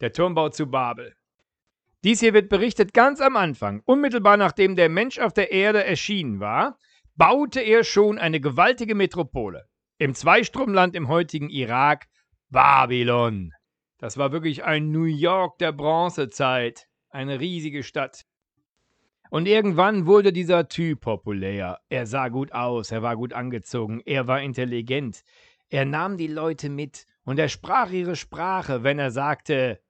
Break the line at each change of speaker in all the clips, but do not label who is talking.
der Turmbau zu Babel. Dies hier wird berichtet ganz am Anfang, unmittelbar nachdem der Mensch auf der Erde erschienen war, baute er schon eine gewaltige Metropole. Im Zweistromland im heutigen Irak, Babylon. Das war wirklich ein New York der Bronzezeit, eine riesige Stadt. Und irgendwann wurde dieser Typ populär. Er sah gut aus, er war gut angezogen, er war intelligent. Er nahm die Leute mit und er sprach ihre Sprache, wenn er sagte,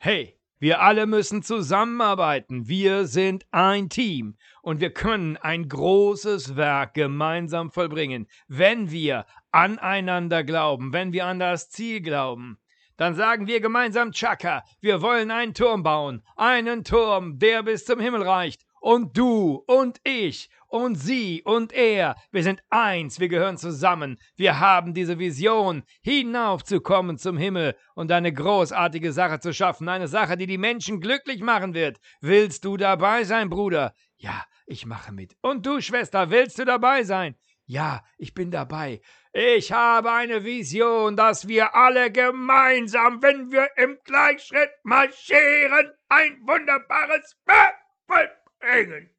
Hey, wir alle müssen zusammenarbeiten. Wir sind ein Team und wir können ein großes Werk gemeinsam vollbringen, wenn wir aneinander glauben, wenn wir an das Ziel glauben. Dann sagen wir gemeinsam Chaka, wir wollen einen Turm bauen, einen Turm, der bis zum Himmel reicht. Und du und ich und sie und er, wir sind eins, wir gehören zusammen, wir haben diese Vision, hinaufzukommen zum Himmel und eine großartige Sache zu schaffen, eine Sache, die die Menschen glücklich machen wird. Willst du dabei sein, Bruder? Ja, ich mache mit. Und du, Schwester, willst du dabei sein? Ja, ich bin dabei. Ich habe eine Vision, dass wir alle gemeinsam, wenn wir im Gleichschritt marschieren, ein wunderbares Werk vollbringen.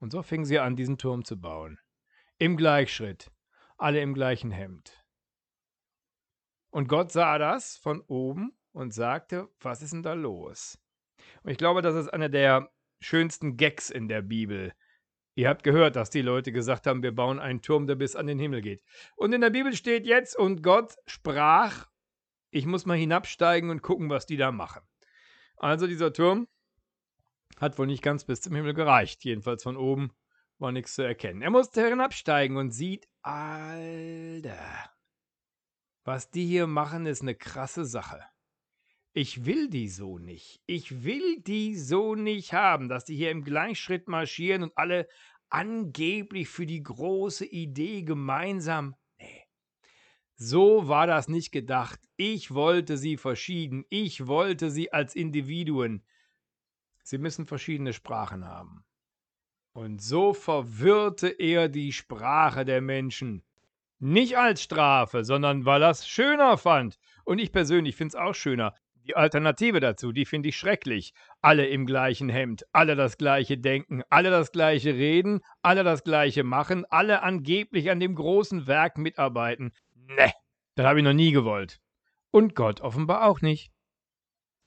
Und so fingen sie an, diesen Turm zu bauen. Im Gleichschritt, alle im gleichen Hemd. Und Gott sah das von oben und sagte, was ist denn da los? Und ich glaube, das ist einer der schönsten Gags in der Bibel. Ihr habt gehört, dass die Leute gesagt haben, wir bauen einen Turm, der bis an den Himmel geht. Und in der Bibel steht jetzt, und Gott sprach, ich muss mal hinabsteigen und gucken, was die da machen. Also dieser Turm hat wohl nicht ganz bis zum Himmel gereicht. Jedenfalls von oben war nichts zu erkennen. Er musste hinabsteigen und sieht, Alter, was die hier machen, ist eine krasse Sache. Ich will die so nicht. Ich will die so nicht haben, dass die hier im Gleichschritt marschieren und alle angeblich für die große Idee gemeinsam. Nee. So war das nicht gedacht. Ich wollte sie verschieden. Ich wollte sie als Individuen. Sie müssen verschiedene Sprachen haben. Und so verwirrte er die Sprache der Menschen. Nicht als Strafe, sondern weil er es schöner fand. Und ich persönlich finde es auch schöner. Die Alternative dazu, die finde ich schrecklich. Alle im gleichen Hemd, alle das gleiche denken, alle das gleiche reden, alle das gleiche machen, alle angeblich an dem großen Werk mitarbeiten. Ne, das habe ich noch nie gewollt. Und Gott offenbar auch nicht.